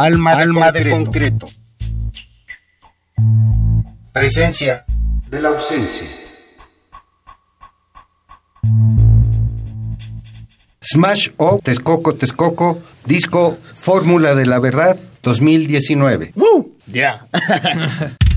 Alma, Alma de, concreto. Presencia de la ausencia. Smash O Texcoco Texcoco, disco Fórmula de la Verdad 2019. ¡Woo! Ya.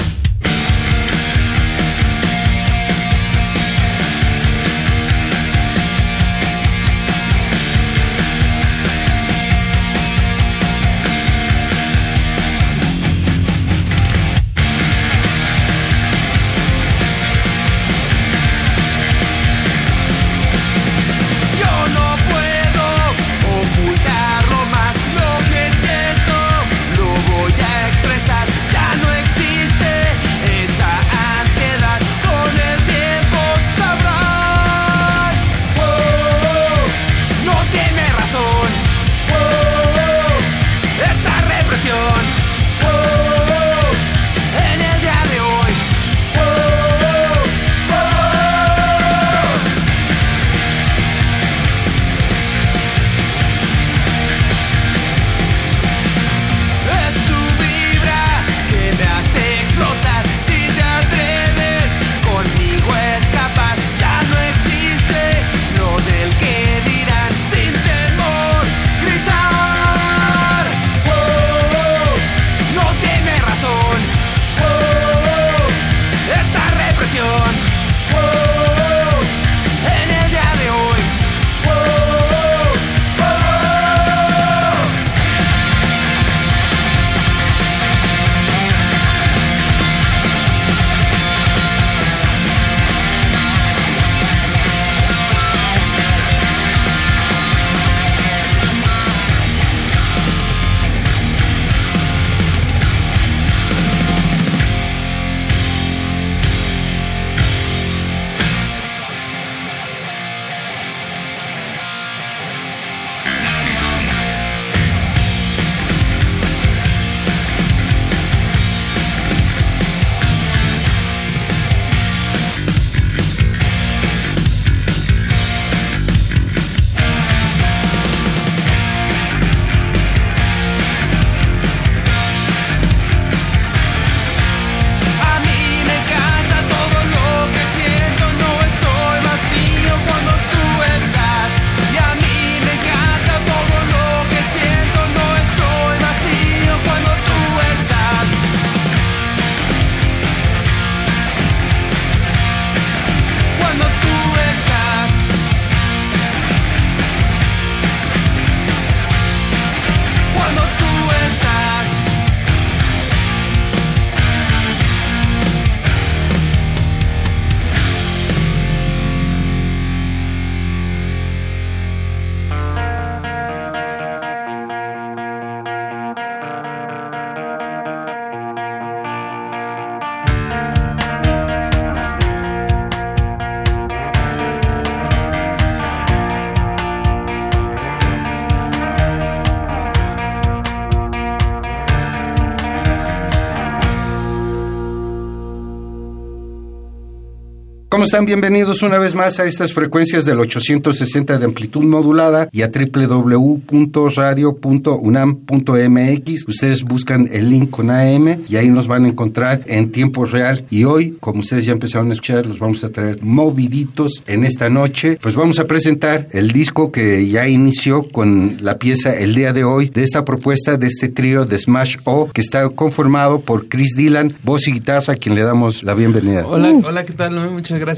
¿Cómo están? Bienvenidos una vez más a estas frecuencias del 860 de amplitud modulada y a www.radio.unam.mx. Ustedes buscan el link con AM y ahí nos van a encontrar en tiempo real. Y hoy, como ustedes ya empezaron a escuchar, los vamos a traer moviditos en esta noche. Pues vamos a presentar el disco que ya inició con la pieza el día de hoy de esta propuesta de este trío de Smash O que está conformado por Chris Dylan, voz y guitarra, a quien le damos la bienvenida. Hola, hola, ¿qué tal? Muchas gracias.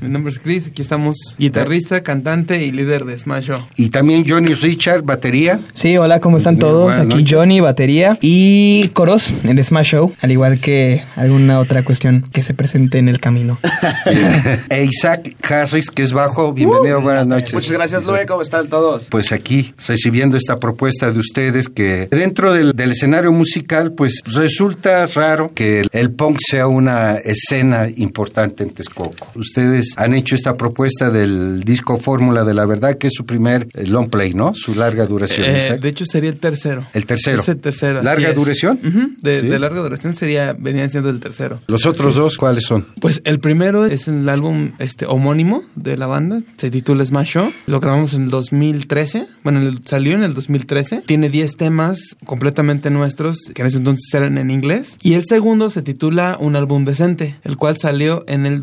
Mi nombre es Chris. Aquí estamos guitarrista, cantante y líder de Smash O. Y también Johnny Richard, batería. Sí, hola, ¿cómo están todos? Aquí Johnny, batería y coros en Smash Show, al igual que alguna otra cuestión que se presente en el camino. e Isaac Harris, que es bajo. Bienvenido, uh, buenas noches. Muchas gracias, Lue. ¿Cómo están todos? Pues aquí, recibiendo esta propuesta de ustedes que dentro del, del escenario musical, pues resulta raro que el, el punk sea una escena importante en Texcoco. Ustedes han hecho esta propuesta del disco Fórmula de la Verdad, que es su primer eh, long play, ¿no? Su larga duración. Eh, de hecho, sería el tercero. El tercero. Es el tercero. ¿Larga duración? de, larga duración sería, venían siendo el tercero. ¿Los otros dos cuáles son? Pues el primero es el álbum este homónimo de la banda, se titula Smash Show. Lo grabamos en el 2013. Bueno, salió en el 2013. Tiene 10 temas completamente nuestros, que en ese entonces eran en inglés. Y el segundo se titula Un álbum decente, el cual salió en el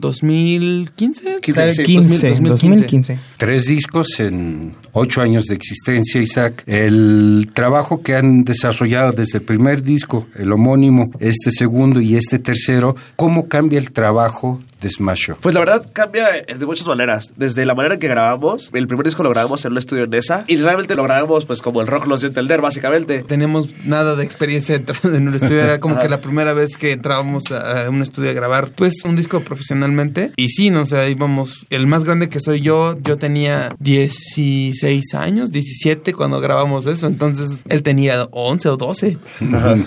2015. 15, 15, 2015. Tres discos en ocho años de existencia, Isaac. El trabajo que han desarrollado desde el primer disco, el homónimo, este segundo y este tercero, ¿cómo cambia el trabajo de Smash Pues la verdad cambia de muchas maneras. Desde la manera en que grabamos, el primer disco lo grabamos en un estudio en esa y realmente lo grabamos pues como el rock nos dio entender, básicamente. Tenemos nada de experiencia en un estudio, era como que la primera vez que entrábamos a un estudio a grabar pues un disco profesionalmente y sí, no o sea, íbamos, el más grande que soy yo, yo tenía 16 años, 17 cuando grabamos eso, entonces él tenía 11 o 12.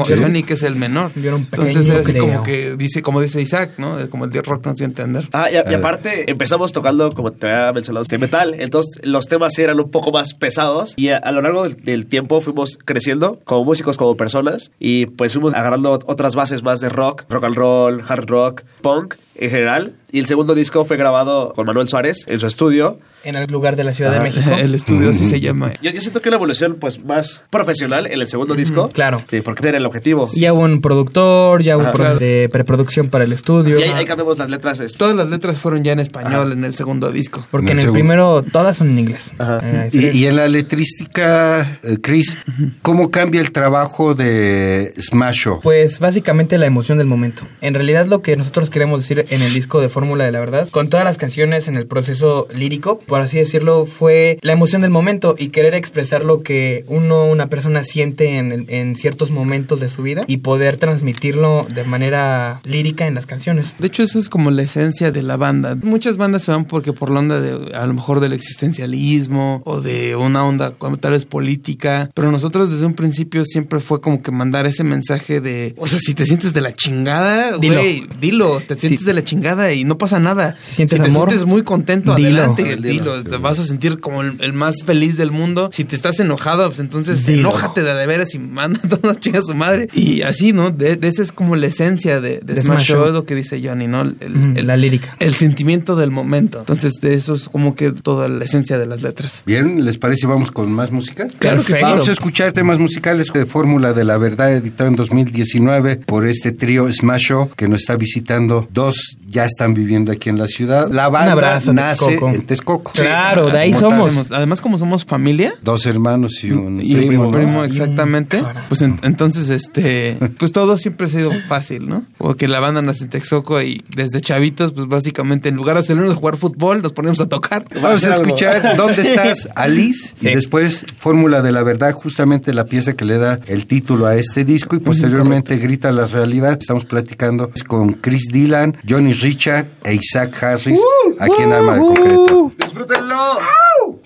Johnny que es el menor. entonces es así como que dice, como dice Isaac, ¿no? Como el rock entender. Ah, y, y, aparte empezamos tocando, como te había mencionado, de metal. Entonces los temas eran un poco más pesados y a, lo largo del, tiempo fuimos creciendo como músicos, como personas y pues fuimos agarrando otras bases más de rock, rock and roll, hard rock, punk en general. Y el segundo disco fue grabado con Manuel Suárez en su estudio. En el lugar de la Ciudad de México. El estudio así se llama. Yo, siento que una evolución pues más profesional en el segundo disco. Claro. Sí, porque era el objetivo. Ya hubo un productor, ya hubo un de preproducción para el estudio. Y ahí, cambiamos las letras. Todas las letras fueron ya en español en el segundo disco. Porque en el, primero todas son en inglés. Eh, y, en la letrística, eh, Chris, ¿cómo cambia el trabajo de Smash Pues básicamente la emoción del momento. En realidad lo que nosotros queremos decir en el disco de Fórmula de la Verdad, con todas las canciones en el proceso lírico, por así decirlo, fue la emoción del momento y querer expresar lo que uno, una persona siente en, en ciertos momentos de su vida y poder transmitirlo de manera lírica en las canciones. De hecho, eso es como la esencia de la banda. Muchas bandas se van porque por la onda de, a lo mejor del existencialismo o de una onda tal vez política, pero nosotros desde un principio siempre fue como que mandar ese mensaje de, o sea, si te sientes de la chingada, güey, dilo, te sientes de la chingada y no pasa nada. Si, te sientes muy contento, adelante, dilo. Te vas a sentir como el, más feliz del mundo. Si te estás enojado, pues entonces enójate de, de veras y manda todo a chingar a su madre. Y así, ¿no? De, esa es como la esencia de, Smash, lo que dice Johnny, ¿no? la lírica. El sentimiento del momento. Entonces, de eso es como que toda la esencia de las letras. Bien, ¿les parece? Vamos con más música. Claro que sí. Vamos a escuchar temas musicales de Fórmula de la Verdad, editado en 2019 por este trío Smash Show que nos está visitando. Dos ya están viviendo aquí en la ciudad. La banda nace en Texcoco. Claro, de ahí somos. Además, como somos familia. Dos hermanos y un y primo. Un primo, exactamente. Pues entonces, este, pues todo siempre ha sido fácil, ¿no? Porque la banda nace en Texcoco y desde chavitos, pues básicamente en lugar de salirnos a jugar fútbol, nos ponemos a tocar. Vamos a escuchar ¿Dónde estás, Alice? Y después Fórmula de la Verdad, justamente la pieza que le da el título a este disco y posteriormente Grita la Realidad. Estamos platicando con Chris Dylan, Johnny Richard e Isaac Harris aquí en Arma de Concreto. ¡Disfrútenlo!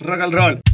Rock and roll.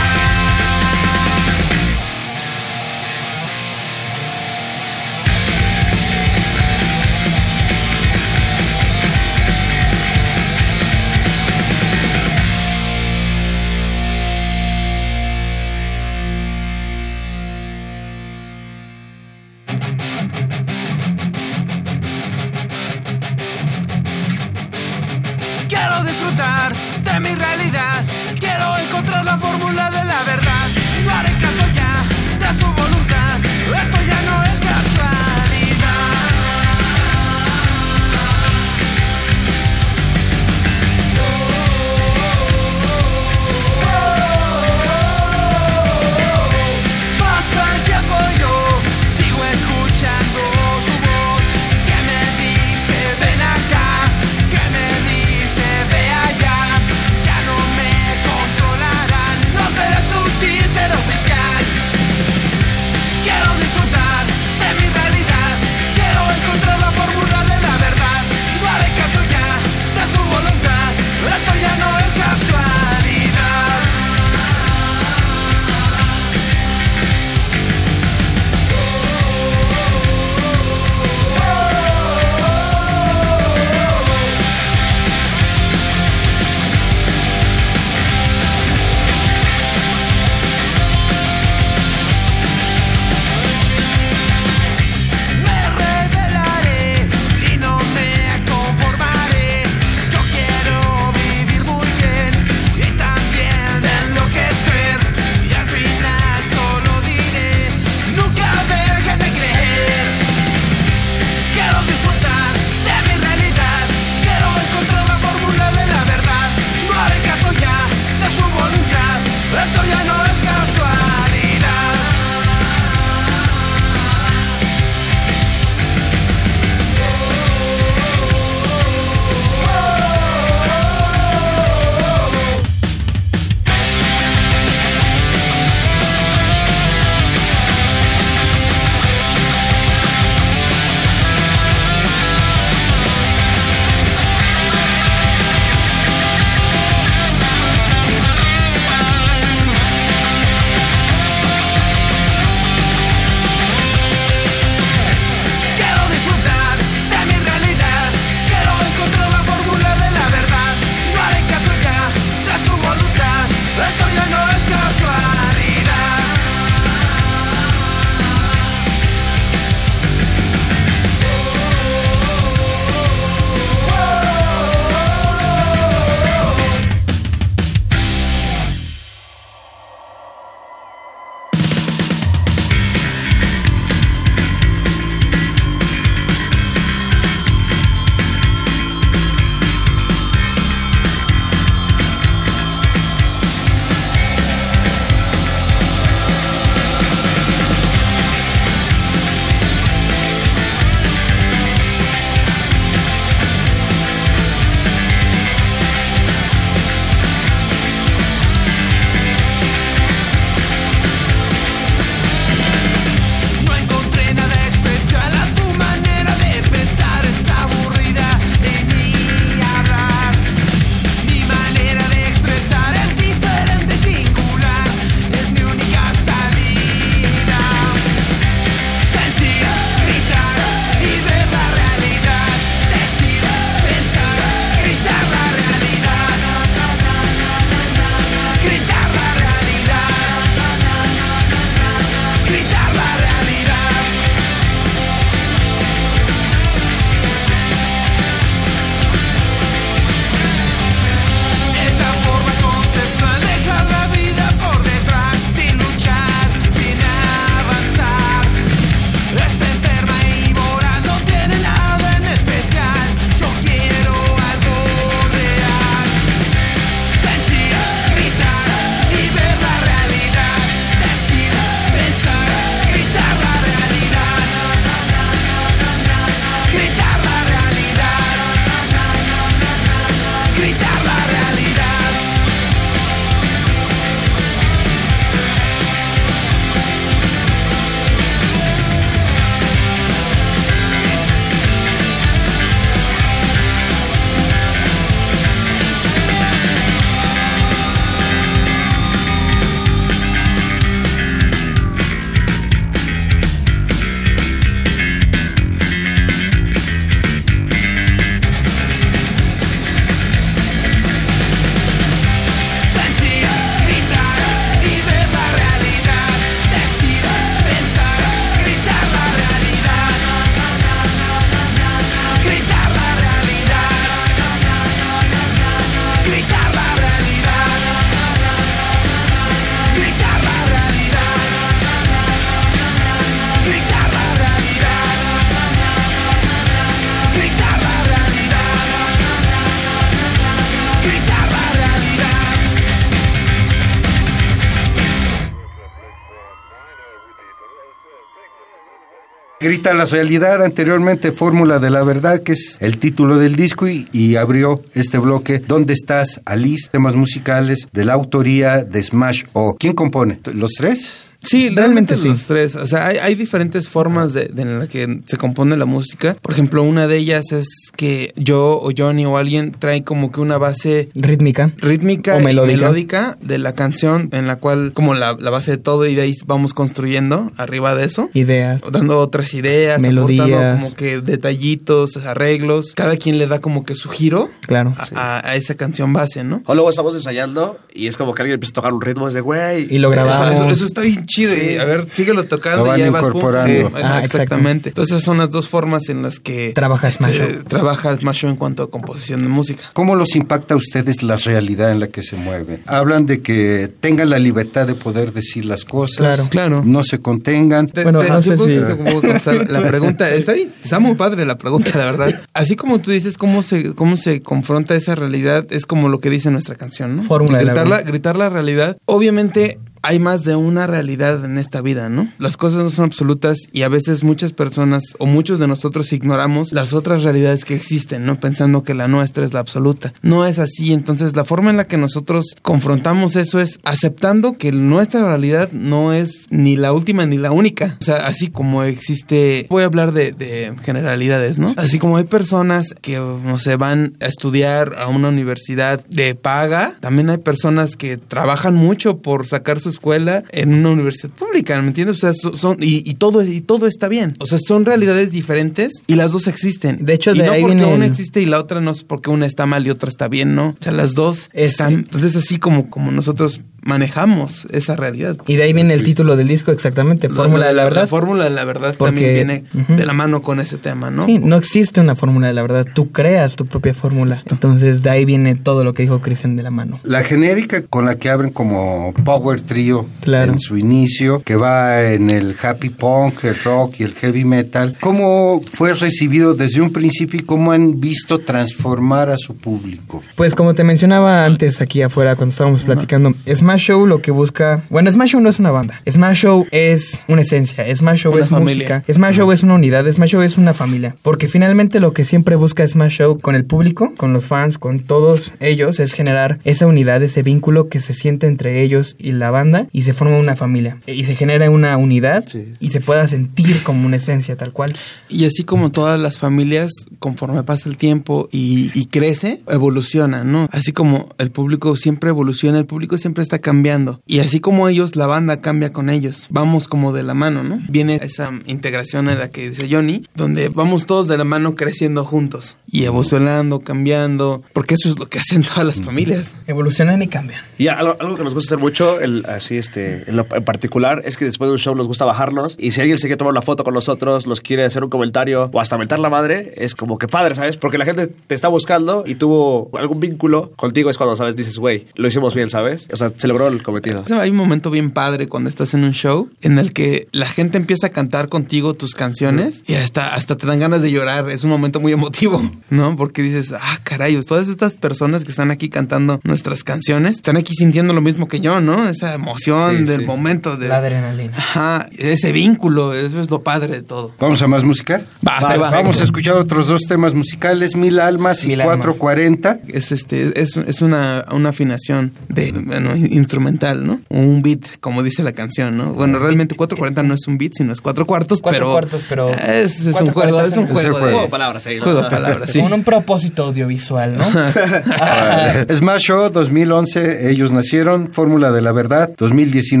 Grita la realidad, anteriormente Fórmula de la Verdad, que es el título del disco, y, y abrió este bloque, ¿Dónde estás, Alice? Temas musicales de la autoría de Smash O. ¿Quién compone? ¿Los tres? Sí, Realmente realmente sí. los tres. O sea, hay, hay diferentes formas de, de en la que se compone la música. Por ejemplo, una de ellas es que yo o Johnny o alguien trae como que una base Rítmica. rítmica O y melódica. melódica de la canción en la cual como la, la base de todo y de ahí vamos construyendo arriba de eso. Ideas. Dando otras ideas, Melodías. aportando como que detallitos, arreglos. Cada quien le da como que su giro Claro. a, a- a esa canción base, ¿no? O luego estamos ensayando y es como que alguien empieza a tocar un ritmo es de güey. Y lo grabamos. Eso, eso- eso está bien chido. y, a ver, síguelo tocando van y ahí vas sí, Ah, exactamente. Entonces esas son las dos formas en las que Trabaja Smash eh, Show. trabaja Smash en cuanto a composición de música. ¿Cómo los impacta a ustedes la realidad en la que se mueven? Hablan de que tengan la libertad de poder decir las cosas, Claro. Claro. no se contengan. Te- Bueno, te- no ¿sí puedo- la pregunta está bien, está muy padre la pregunta, la verdad. Así como tú dices cómo se cómo se confronta esa realidad es como lo que dice nuestra canción, ¿no? Fórmula gritar la, gritar la realidad. Obviamente hay más de una realidad en esta vida, ¿no? Las cosas no son absolutas y a veces muchas personas o muchos de nosotros ignoramos las otras realidades que existen, ¿no? Pensando que la nuestra es la absoluta. No es así, entonces la forma en la que nosotros confrontamos eso es aceptando que nuestra realidad no es ni la última ni la única. O sea, así como existe, voy a hablar de, de generalidades, ¿no? Así como hay personas que, no van a estudiar a una universidad de paga, también hay personas que trabajan mucho por sacar su escuela en una universidad pública, ¿me entiendes? O sea, so- son, y, y todo, es- y todo está bien. O sea, son realidades diferentes y las dos existen. De hecho, y de no ahí porque viene una el- existe y la otra no es porque una está mal y otra está bien, ¿no? O sea, las dos Es- están. Entonces, así como, como nosotros manejamos esa realidad. Y de ahí viene el título del disco exactamente, Fórmula de la Verdad. fórmula de la verdad Porque- también viene de la mano con ese tema, ¿no? Sí, no existe una fórmula de la verdad, tú creas tu propia fórmula. Entonces de ahí viene todo lo que dijo Cristian de la mano. La genérica con la que abren como Power Trio Claro. en su inicio, que va en el happy punk, el rock y el heavy metal, ¿cómo fue recibido desde un principio y cómo han visto transformar a su público? Pues como te mencionaba antes aquí afuera cuando estábamos platicando, Smash Show lo que busca, bueno, Smash Show no es una banda, Smash Show es una esencia, Smash Show Una es familia. música, Smash Show es una unidad, Smash Show es una familia, porque finalmente lo que siempre busca Smash Show con el público, con los fans, con todos ellos es generar esa unidad, ese vínculo que se siente entre ellos y la banda y se forma una familia y se genera una unidad y se pueda sentir como una esencia tal cual. Y así como todas las familias, conforme pasa el tiempo y, y crece, evolucionan, ¿no? Así como el público siempre evoluciona, el público siempre está cambiando. Y así como ellos, la banda cambia con ellos. Vamos como de la mano, ¿no? Viene esa integración en la que dice Johnny, donde vamos todos de la mano creciendo juntos y evolucionando, cambiando, porque eso es lo que hacen todas las familias. Evolucionan y cambian. Y algo, algo que nos gusta hacer mucho, el, así este, en, particular, es que después de un show nos gusta bajarnos y si alguien se quiere tomar una foto con nosotros, nos quiere hacer un comentario o hasta mentar la madre, es como que padre, ¿sabes? Porque la gente te está buscando y tuvo algún vínculo contigo, es cuando, ¿sabes? Dices, güey, lo hicimos bien, ¿sabes? O sea, se logró el cometido. Hay un momento bien padre cuando estás en un show en el que la gente empieza a cantar contigo tus canciones y hasta, hasta te dan ganas de llorar. Es un momento muy emotivo, ¿no? Porque dices, ah, caray, todas estas personas que están aquí cantando nuestras canciones están aquí sintiendo lo mismo que yo, ¿no? Esa emoción Sí, del sí. momento de... La adrenalina. Ajá, ese vínculo, eso es lo padre de todo. ¿Vamos a más música? Va, Vale, te va. Vamos a escuchar otros dos temas musicales, Mil Almas y Mil Almas. 440. Es este, es, es una, una afinación de bueno, instrumental, ¿no? Un beat, como dice la canción, ¿no? Bueno, realmente 440 no es un beat, sino es cuatro cuartos, Cuatro pero. cuartos, pero Es, es un juego, es un juego. de- juego. Juego de palabras ahí. Juego de palabras, sí. Con un propósito audiovisual, ¿no? Smash Show 2011, ellos nacieron, Fórmula de la Verdad 2019.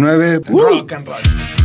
Rock and roll.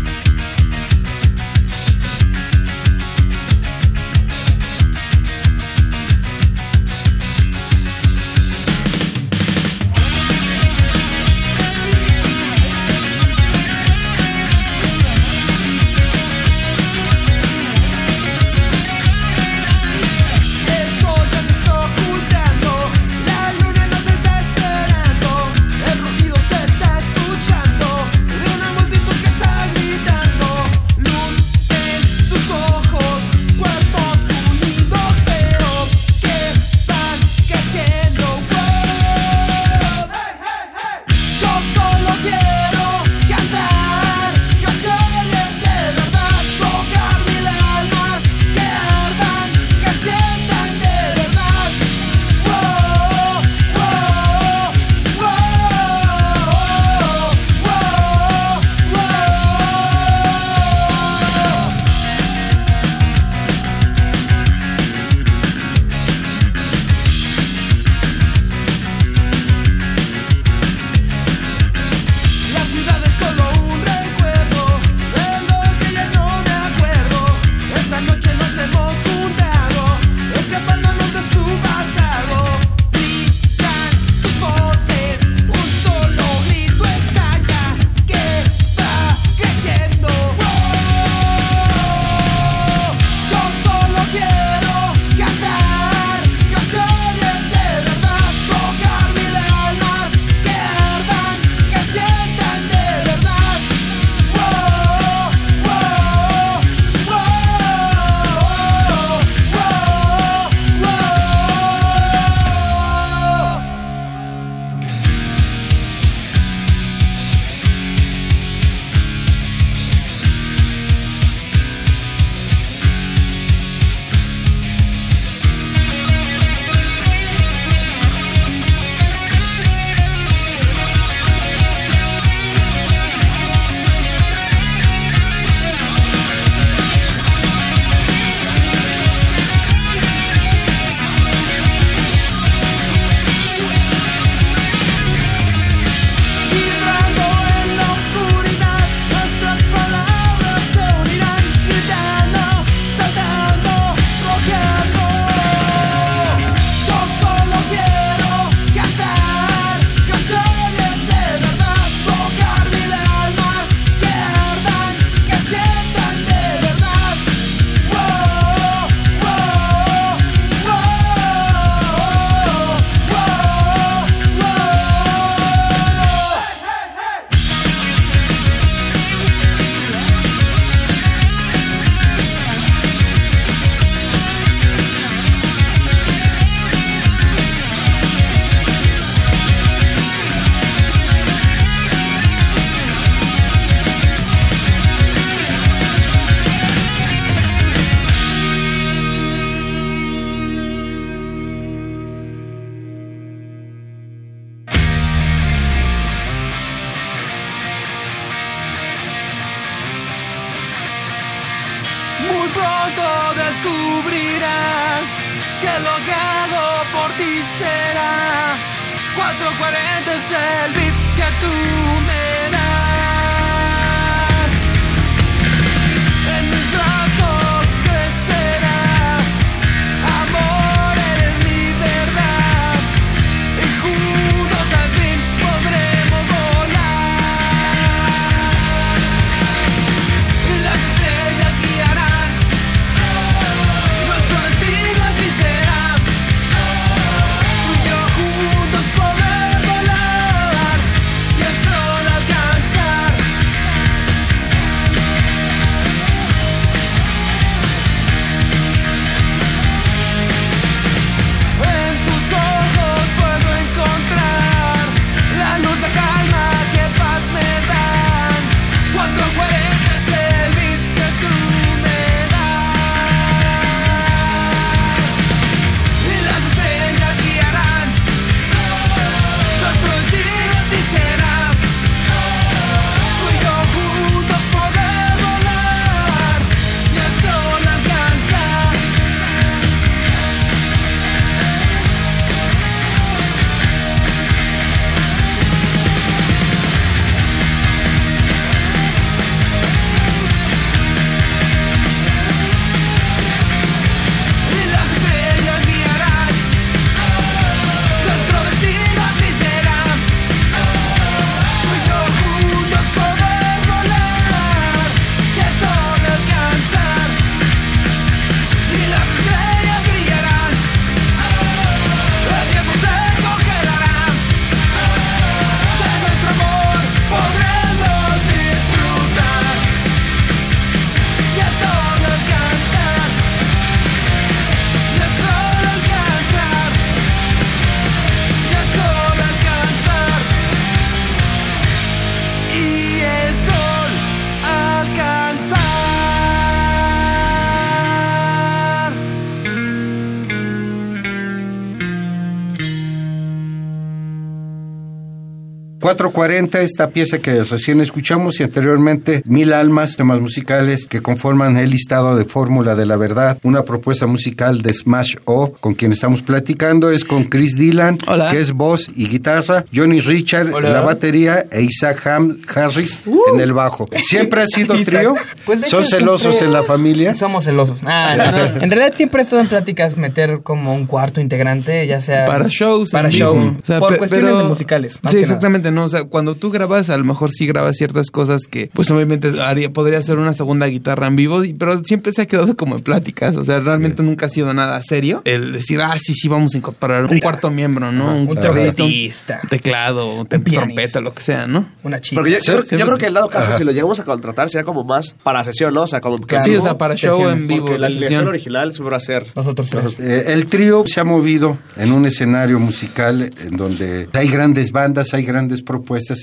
440, esta pieza que recién escuchamos y anteriormente Mil Almas, temas musicales que conforman el listado de Fórmula de la Verdad, una propuesta musical de Smash O, con quien estamos platicando, es con Chris Dylan, Hola. que es voz y guitarra, Johnny Richard en la batería e Isaac Ham Harris en el bajo. ¿Siempre ha sido trío? Pues, ¿Son hecho, celosos siempre- en la familia? Somos celosos. Ah, no. En realidad siempre he estado en pláticas meter como un cuarto integrante, ya sea Para shows. Para show. vivo. O sea, por cuestiones pero- de musicales. Sí, nada. exactamente, no. O sea, cuando tú grabas, a lo mejor sí grabas ciertas cosas que, pues obviamente haría, podría ser una segunda guitarra en vivo, pero siempre se ha quedado como en pláticas. O sea, realmente nunca ha sido nada serio. El decir, ah, sí, sí, vamos a incorporar un cuarto miembro, ¿no? Un, Un un teclado, un trompeta, lo que sea, ¿no? Una chica. Porque yo, yo- yo creo que el dado caso, si lo llegamos a contratar, sería como más para sesión, ¿no? O sea, como que Claro. Sí, o sea, para show sesiones, en vivo, porque la sesión. original siempre va a ser Nosotros tres. Eh, el trío se ha movido en un escenario musical en donde hay grandes bandas, hay grandes propuestas.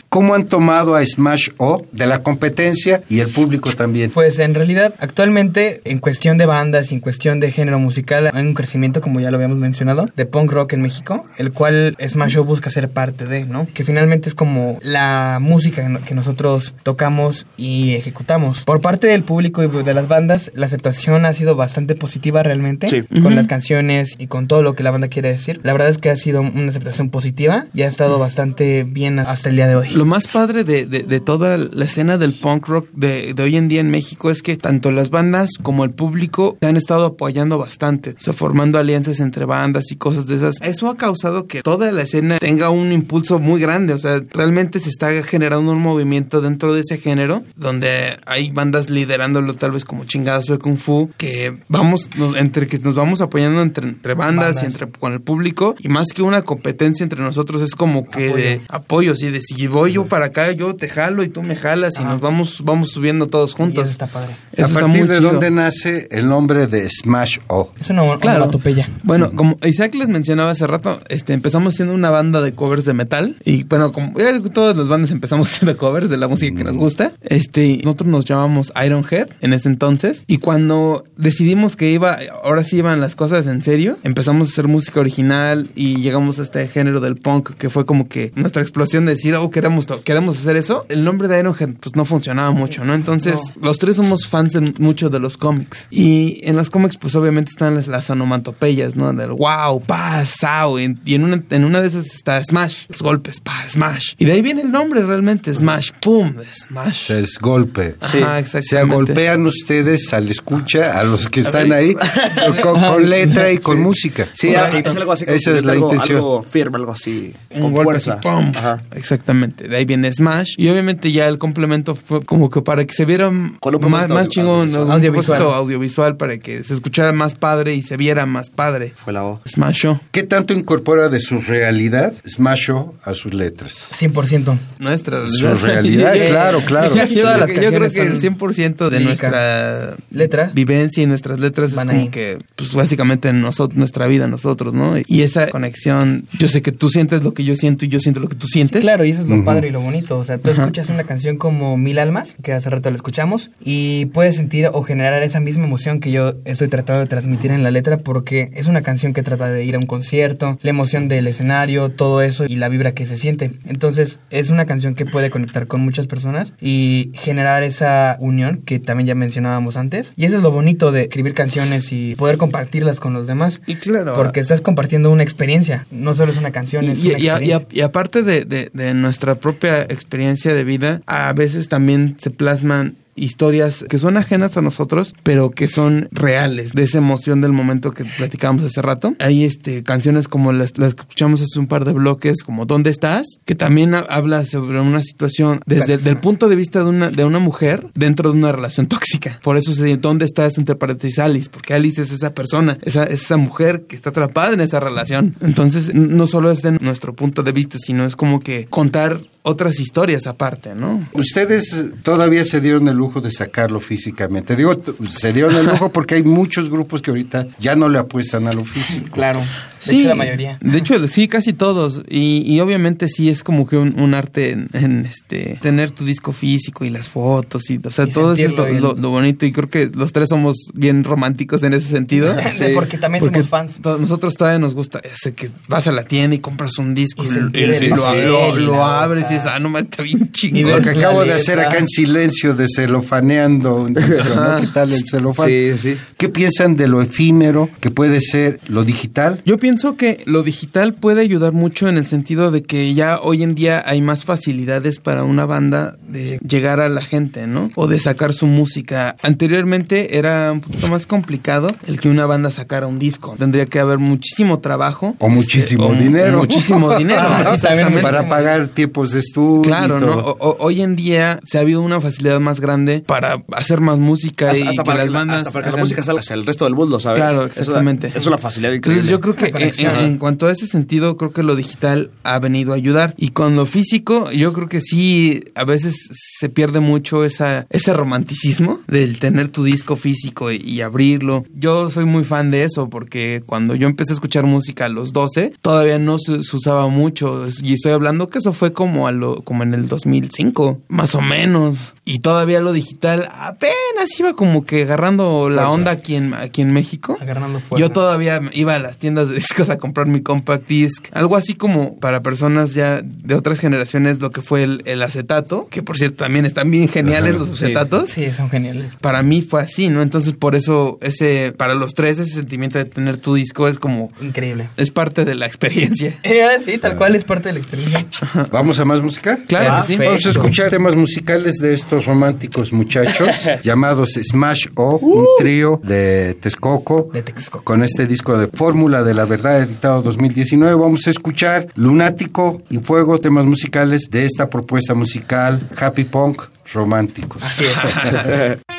¿Cómo han tomado a Smash O de la competencia y el público también? Pues en realidad, actualmente, en cuestión de bandas y en cuestión de género musical, hay un crecimiento, como ya lo habíamos mencionado, de punk rock en México, el cual Smash O busca ser parte de, ¿no? Que finalmente es como la música que no- que nosotros tocamos y ejecutamos. Por parte del público y de las bandas, la aceptación ha sido bastante positiva realmente, Sí. con Ujú. las canciones y con todo lo que la banda quiere decir. La verdad es que ha sido una aceptación positiva y ha estado bastante bien hasta el día de hoy. Lo más padre de, de- de toda la escena del punk rock de, de hoy en día en México es que tanto las bandas como el público se han estado apoyando bastante, o sea, formando alianzas entre bandas y cosas de esas. Eso ha causado que toda la escena tenga un impulso muy grande, o sea, realmente se está generando un movimiento dentro de ese género donde hay bandas liderándolo tal vez como chingadas de Kung Fu, que vamos, nos- entre que nos vamos apoyando entre, entre bandas, Bandas. y entre con el público y más que una competencia entre nosotros es como que Apoyo. de apoyo, sí, de si voy yo para acá, yo te jalo y tú me jalas y Ajá. nos vamos vamos subiendo todos Y juntos. eso está padre. Eso ¿A está partir muy de chido. dónde nace el nombre de Smash O? Es una Claro. onomatopeya. Bueno, como Isaac les mencionaba hace rato, este empezamos siendo una banda de covers de metal y bueno, como ya todas las bandas empezamos siendo covers de la música que nos gusta. Este, nosotros nos llamamos Ironhead en ese entonces y cuando decidimos que iba ahora sí iban las cosas en serio, empezamos a hacer música original y llegamos a este género del punk que fue como que nuestra explosión de decir, oh, queremos, queremos hacer eso, el nombre de Ironhead pues no funcionaba mucho, ¿no? Entonces, los tres somos fans de mucho de los cómics. Y en los cómics, pues obviamente están las, las onomatopeyas, ¿no? Del wow, pa, sao. Y, y en, una, en una de esas está Smash, los golpes, pa, Smash. Y de ahí viene el nombre realmente, Smash, pum, Smash. Es golpe. Sí. Ajá, O exactamente. sea, golpean ustedes al escucha, a los que están ahí, con, con letra y con música. Sí, es algo así Esa es la algo, intención. algo firme, algo así. un con golpe fuerza. así, ¡pum! Ajá. Exactamente. De ahí viene Smash. Y obviamente ya el complemento fue como que para que se viera más, más chingón, audiovisual. un Audiovisual. para que se escuchara más padre y se viera más padre. Fue la O. Smash Show. ¿Qué tanto incorpora de su realidad Smasho a sus letras? 100%. Nuestra Su realidad, claro, claro. Yo, creo que- yo creo canciones que el son 100% de lírica. nuestra Letra. vivencia y nuestras letras es Van como ahí. que, pues básicamente nosotros, nuestra vida, nosotros, ¿no? Y esa conexión, yo sé que tú sientes lo que yo siento y yo siento lo que tú sientes. Claro, y eso es lo padre y lo bonito. O sea, tú escuchas una canción como Mil Almas, que hace rato la escuchamos, y puedes sentir o generar esa misma emoción que yo estoy tratando de transmitir en la letra, porque es una canción que trata de ir a un concierto, la emoción del escenario, todo eso y la vibra que se siente. Entonces, es una canción que puede conectar con muchas personas y generar esa unión que también ya mencionábamos antes. Y eso es lo bonito de escribir canciones y poder compartirlas con los demás. Y claro, Porque estás compartiendo una experiencia, no solo es una canción, es Y, una y- y- experiencia. y- y aparte de, de- de nuestra propia experiencia de vida, a veces también se plasman historias que son ajenas a nosotros, pero que son reales, de esa emoción del momento que platicábamos hace rato. Hay este canciones como las, las que escuchamos hace un par de bloques, como ¿Dónde estás? Que también ha- habla sobre una situación desde el punto de vista de una, de una mujer dentro de una relación tóxica. Por eso se dice ¿Dónde estás? entre paréntesis Alice, porque Alice es esa persona, esa, esa mujer que está atrapada en esa relación. Entonces, no solo es de nuestro punto de vista, sino es como que contar otras historias aparte, ¿no? Ustedes todavía se dieron el lujo de sacarlo físicamente. Digo, se dieron el lujo porque hay muchos grupos que ahorita ya no le apuestan a lo físico. Claro, de hecho la mayoría. De hecho, sí, casi todos. Y, y obviamente sí es como que un, un arte en, en, este tener tu disco físico y las fotos y o sea, Y todo eso es lo, lo- lo bonito y creo que los tres somos bien románticos en ese sentido. Sí, porque también Porque somos fans. to- nosotros todavía nos gusta ese que vas a la tienda y compras un disco Y y, el lo, lo- y lo abres y dices, ah, no me está bien chingón. Lo que acabo de letra. hacer acá en silencio de celofaneando un disco, ¿no? ¿Qué tal el celofán? Sí, sí. ¿Qué piensan de lo efímero que puede ser lo digital? Yo pienso que lo digital puede ayudar mucho en el sentido de que ya hoy en día hay más facilidades para una banda de llegar a la gente, ¿no? O de sacar su música. Anteriormente era un poquito más complicado el que una banda sacara un disco. Tendría que haber muchísimo trabajo. O muchísimo o dinero. Muchísimo dinero. Exactamente. Para pagar tiempos de estudio. Claro, y ¿no? todo. O- o- hoy en día se ha habido una facilidad más grande para hacer más música y Hasta, que para las que, la- bandas hasta para que la música salga hacia el resto del mundo, ¿sabes? Claro, exactamente. Es una, facilidad increíble. Entonces yo creo que en, cuanto a ese sentido, creo que lo digital ha venido a ayudar. Y con lo físico, yo creo que sí, a veces se pierde mucho esa, ese romanticismo del tener tu disco físico y, y abrirlo. Yo soy muy fan de eso porque cuando yo empecé a escuchar música a los 12, todavía no se, se usaba mucho. Y estoy hablando que eso fue como, a lo, como en el 2005, más o menos. Y todavía lo digital apenas iba como que agarrando la onda aquí en, aquí en México. Agarrando fuerza. Yo todavía iba a las tiendas de discos a comprar mi compact disc. Algo así como para personas ya de otras generaciones lo que fue el, el acetato, que por cierto también están bien geniales Ajá, los sí. acetatos. Sí, son geniales. Para mí fue así, ¿no? Entonces por eso ese, para los tres ese sentimiento de tener tu disco es como, Increíble. es parte de la experiencia. Eh, sí, tal cual es parte de la experiencia. ¿Vamos a más música? Claro que sí. Perfecto. Vamos a escuchar temas musicales de estos románticos muchachos llamados Smash O, un trío de Texcoco. De Texcoco. Con este disco de Fórmula de la Verdad editado 2019 vamos a escuchar Lunático y Fuego, temas musicales de esta propuesta musical Happy Punk Románticos.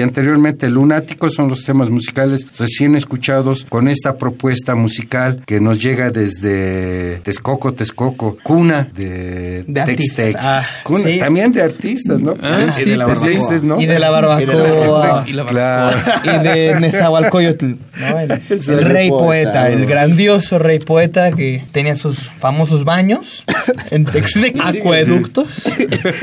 y anteriormente Lunático son los temas musicales recién escuchados con esta propuesta musical que nos llega desde Texcoco, Texcoco, cuna de, De artistas. Tex-Tex. Ah, Cuna- sí. También de artistas, ¿no? Ah, Sí, sí, de la sí. barbacoa. ¿no? Y de la barbacoa. Y Claro. y de Nezahualcóyotl, ¿no? el, rey poeta, poeta, el grandioso rey poeta que tenía sus famosos baños en Textec, acueductos.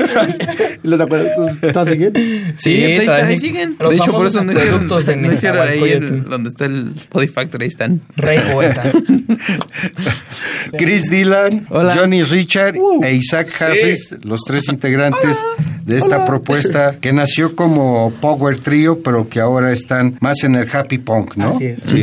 ¿Los acuerdos? ¿Todos siguen? Sí, pues ahí, está, todavía ahí sí. Los de hecho, por eso no hicieron, no hicieron ahí el- donde está el Body Factory, ahí están. Rey poeta. Chris Dylan, Hola. Johnny Richard e Isaac Harris, los tres integrantes de esta propuesta que nació como Power Trio, pero que ahora están más en el happy punk, ¿no? Así es. Sí,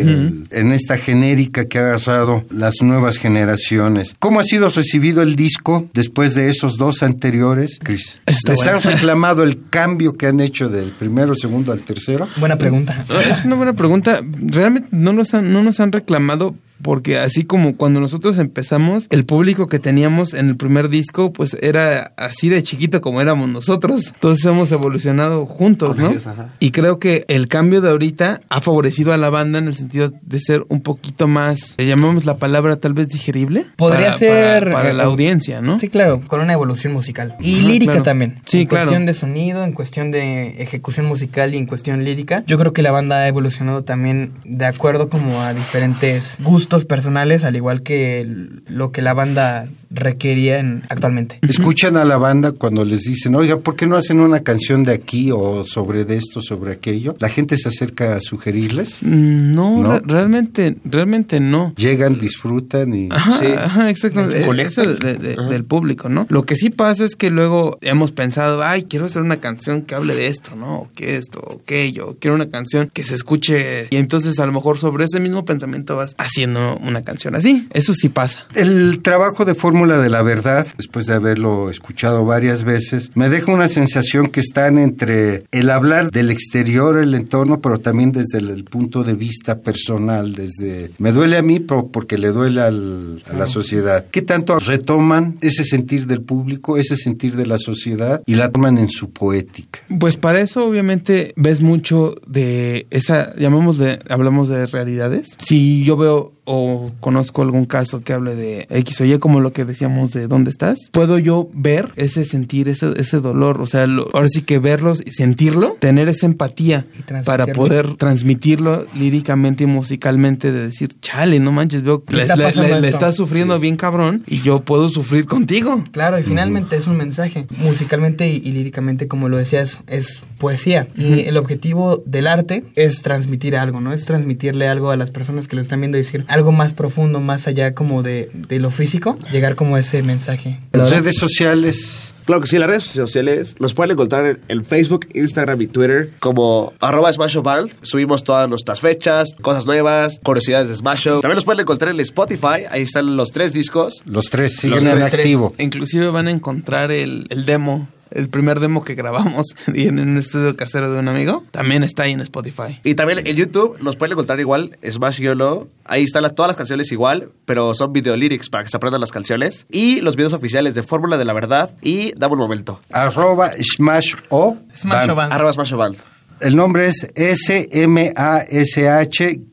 En esta genérica que ha agarrado las nuevas generaciones. ¿Cómo ha sido recibido el disco después de esos dos anteriores, Chris? Está ¿Les bueno. han reclamado el cambio que han hecho del primero, segundo al tercero? Buena pregunta. Es una buena pregunta. Realmente no nos han, no nos han reclamado porque así como cuando nosotros empezamos, el público que teníamos en el primer disco, pues era así de chiquito como éramos nosotros. Entonces hemos evolucionado juntos, Con ¿no? ellos, ajá. Y creo que el cambio de ahorita ha favorecido a la banda en el sentido de ser un poquito más, le llamamos la palabra tal vez digerible. Podría para- ser, para, para eh, la audiencia, ¿no? Sí, claro, con una evolución musical. Y Ajá, lírica claro. también. Sí, en claro. cuestión de sonido, en cuestión de ejecución musical y en cuestión lírica. Yo creo que la banda ha evolucionado también de acuerdo como a diferentes gustos personales, al igual que lo que la banda requería en- actualmente. Escuchan a la banda cuando les dicen, oiga, ¿por qué no hacen una canción de aquí o sobre de esto, sobre aquello? La gente se acerca a sugerirles, Mm, No, ¿No? re- realmente, realmente no. llegan, disfrutan y... Ajá, Sí. ajá, exacto. Eh. Eso de- de- del público, ¿no? Lo que sí pasa es que luego hemos pensado, ay, quiero hacer una canción que hable de esto, ¿no? O que esto, o aquello. Quiero una canción que se escuche. Y entonces a lo mejor sobre ese mismo pensamiento vas haciendo una canción así. Eso sí pasa. El trabajo de Fórmula de la Verdad, después de haberlo escuchado varias veces, me deja una sensación que están entre el hablar del exterior, el entorno, pero también desde el, el punto de vista personal, desde me duele a mí pero porque le duele al- a la sociedad. ¿Qué tanto retoman ese sentir del público, ese sentir de la sociedad y la toman en su poética? Pues para eso obviamente ves mucho de esa, llamamos de, hablamos de realidades. Si yo veo o conozco algún caso que hable de X o Y, como lo que decíamos de dónde estás, puedo yo ver ese sentir, ese, ese dolor, o sea, lo- ahora sí que verlos y sentirlo, tener esa empatía para poder transmitirlo líricamente y musicalmente, de decir, chale, no manches, veo que ¿Qué le, está le- le- le estás sufriendo bien cabrón y yo puedo sufrir contigo. Claro, y finalmente es un mensaje. Musicalmente y, y líricamente, como lo decías, es poesía. Y el objetivo del arte es transmitir algo, ¿no? Es transmitirle algo a las personas que lo están viendo y decir algo más profundo, más allá como de, de lo físico, llegar como a ese mensaje. Las redes sociales... Claro que sí, las redes sociales los pueden encontrar en, en Facebook, Instagram y Twitter como arroba Smash Band. Subimos todas nuestras fechas, cosas nuevas, curiosidades de Smash. También los pueden encontrar en Spotify, ahí están los tres discos. Los tres siguen Los en tres. activo. Inclusive van a encontrar el, el demo, el primer demo que grabamos y en un estudio casero de un amigo. También está ahí en Spotify. Y también en YouTube los pueden encontrar igual, Smash Yolo. Ahí están las, todas las canciones igual, pero son video lyrics para que se aprendan las canciones. Y los videos oficiales de Fórmula de la Verdad y Dame un momento. Arroba Smash O. Smash Band. O. Arroba Smash Band. El nombre es S-M-A-S-H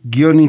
guion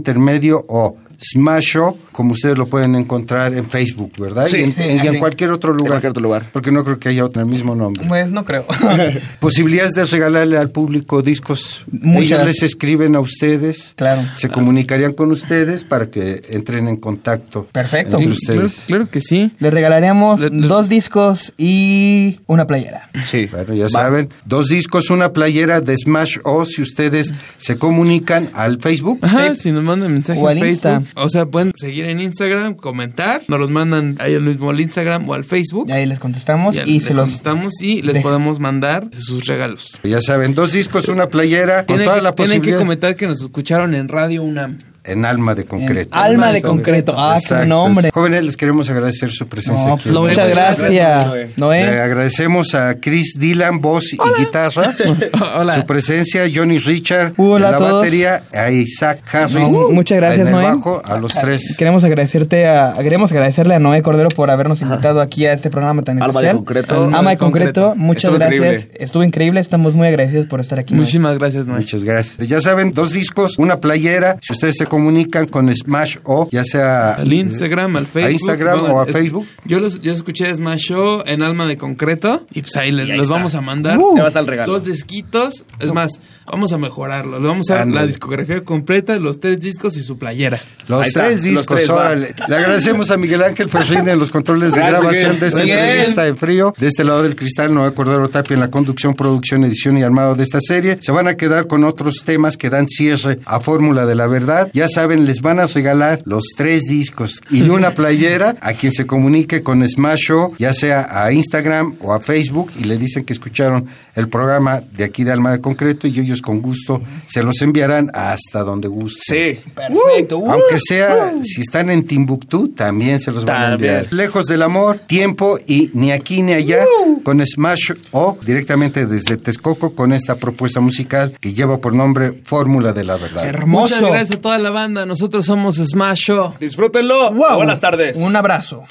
O. Smasho, como ustedes lo pueden encontrar en Facebook, ¿verdad? Sí, y en, sí, en- y en cualquier otro lugar. cualquier otro lugar. Porque no creo que haya otro el mismo nombre. Pues no creo. Posibilidades de regalarle al público discos. Muchas. Ellos les escriben a ustedes. Claro. Se comunicarían con ustedes para que entren en contacto. Perfecto. Entre claro, ustedes. claro que sí. Le regalaríamos Le- le- dos discos y una playera. Sí. Bueno, ya saben, dos discos, una playera de Smash O si ustedes se comunican al Facebook. Ajá, si nos mandan mensaje O al Insta. O sea, pueden seguir en Instagram, comentar, nos los mandan ahí al mismo al Instagram o al Facebook. Ahí les contestamos y les se los... contestamos y les de- podemos mandar sus regalos. Ya saben, dos discos, una playera, con toda que, la tienen que posibilidad. comentar que nos escucharon en Radio UNAM. En Alma de Concreto. Alma de concreto. Ah, qué nombre. Jóvenes, les queremos agradecer su presencia No, aquí. pues, muchas gracias, Le Noé. agradecemos a Chris Dylan, voz y guitarra. Hola. Su presencia, Johnny Richard, Hola en la a todos. batería, a Isaac Harris. Muchas gracias, en el Noé. bajo, a los tres. Queremos agradecerte a queremos agradecerle a Noé Cordero por habernos invitado aquí a este programa tan Alma de especial. concreto. Alma de concreto. Muchas Estuvo gracias. increíble. Estuvo increíble. Estamos muy agradecidos por estar aquí. Noé. Muchísimas gracias, Noé. Muchas gracias. Ya saben, dos discos, una playera. Si ustedes se comunican con Smash O, ya sea Al Instagram, al Facebook. Instagram Bueno, o a es- Facebook. Yo los yo escuché Smash Show en Alma de Concreto y pues ahí les, ahí los está. vamos a mandar. Ya va a estar el regalo. Dos disquitos. Es más, vamos a mejorarlo. Le vamos a dar la discografía completa, los tres discos y su playera. Los Ahí está, tres los discos, tres, va. órale. Le agradecemos a Miguel Ángel Ferrín en los controles de Gracias, grabación de esta Miguel. entrevista en frío. De este lado del cristal, Noé Cordero Tapia en la conducción, producción, edición y armado de esta serie. Se van a quedar con otros temas que dan cierre a Fórmula de la Verdad. Ya saben, les van a regalar los tres discos y una playera a quien se comunique con Smash Show, ya sea a Instagram o a Facebook, y le dicen que escucharon el programa de aquí de Alma de Concreto y ellos con gusto se los enviarán hasta donde guste. Sí. Perfecto. Uh. Aunque sea, si están en Timbuktu, también se los van a enviar. Lejos del amor, tiempo y ni aquí ni allá, con Smash o directamente desde Texcoco con esta propuesta musical que lleva por nombre Fórmula de la Verdad. Hermoso. Muchas gracias a toda la banda. Nosotros somos Smash Show. Disfrútenlo. Wow. Buenas tardes. Un abrazo.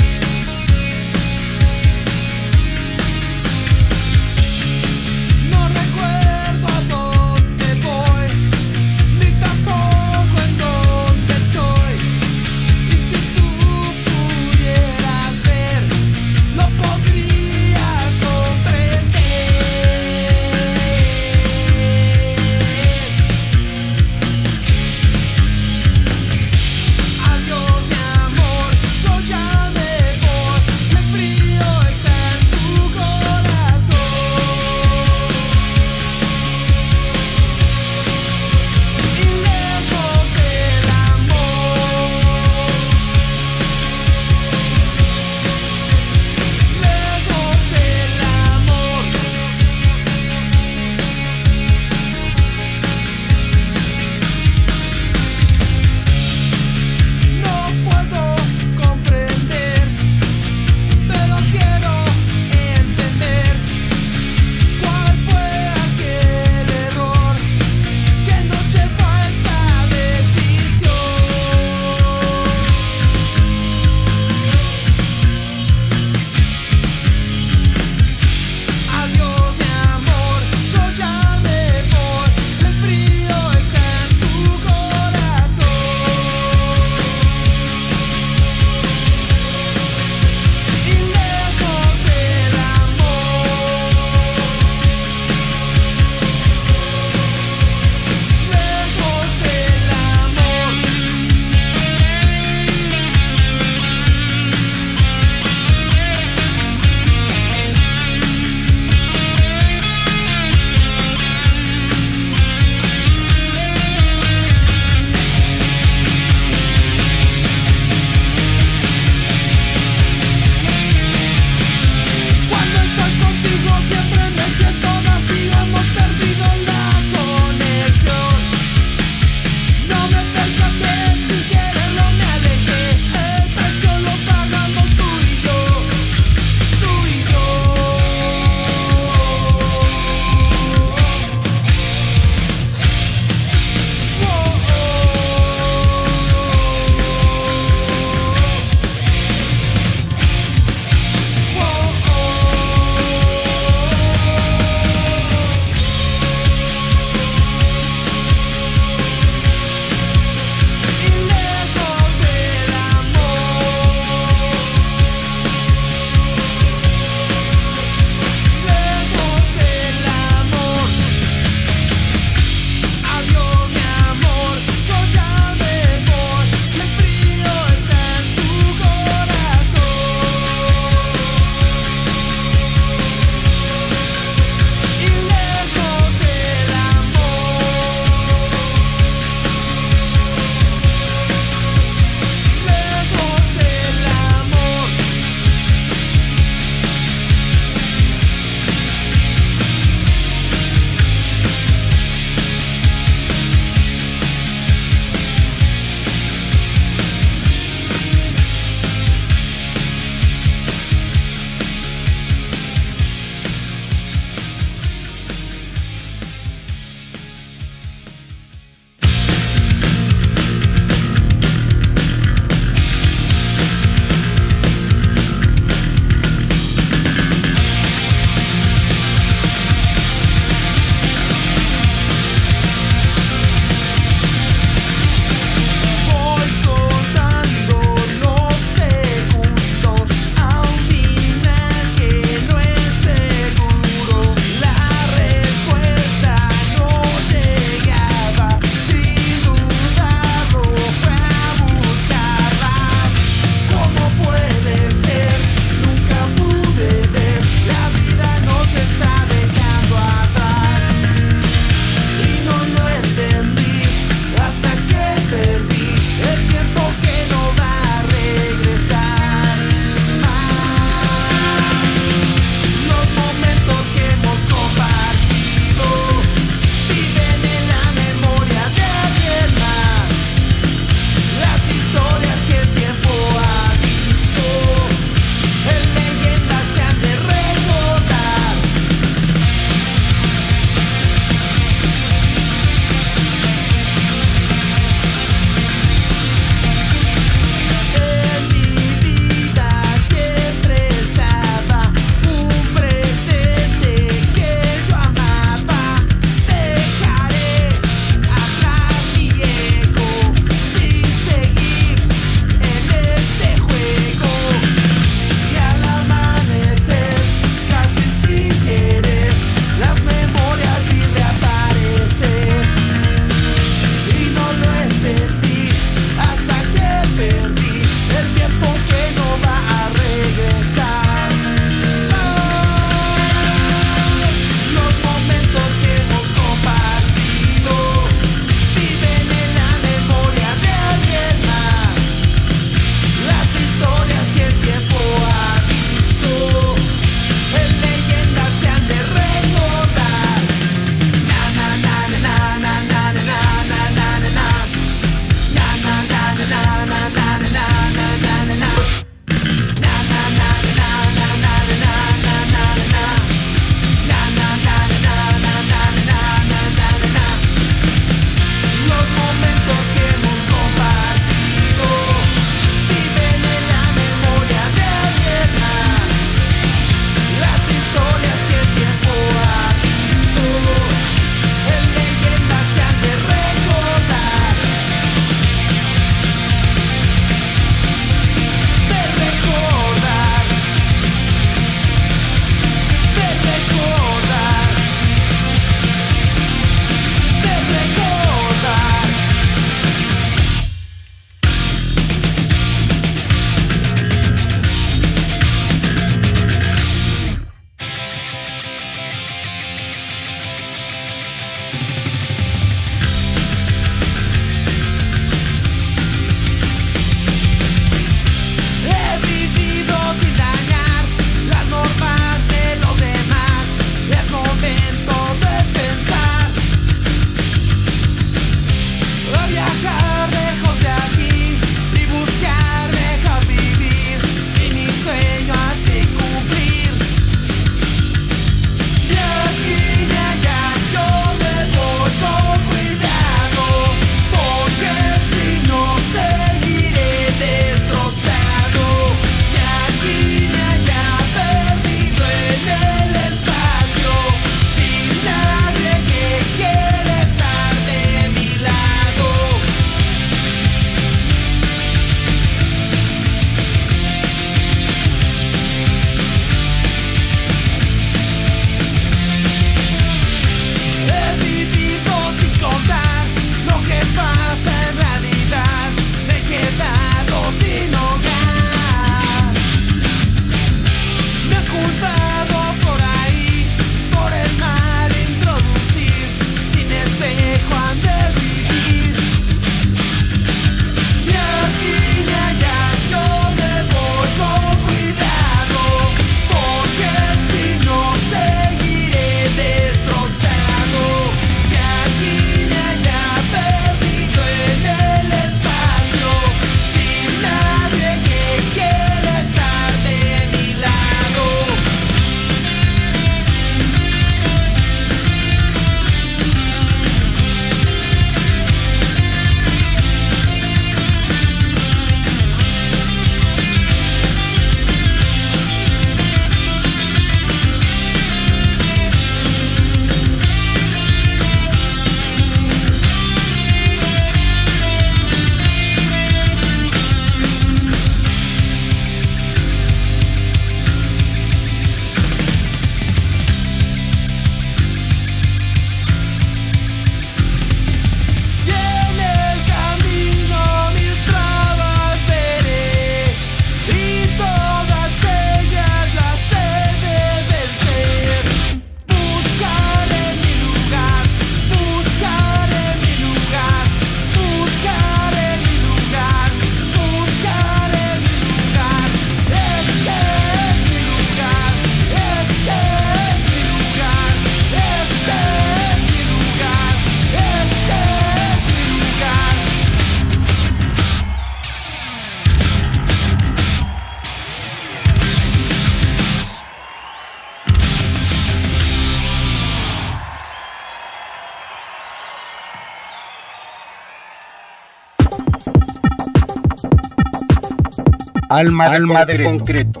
Alma, Alma de concreto.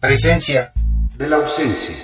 Presencia de la ausencia.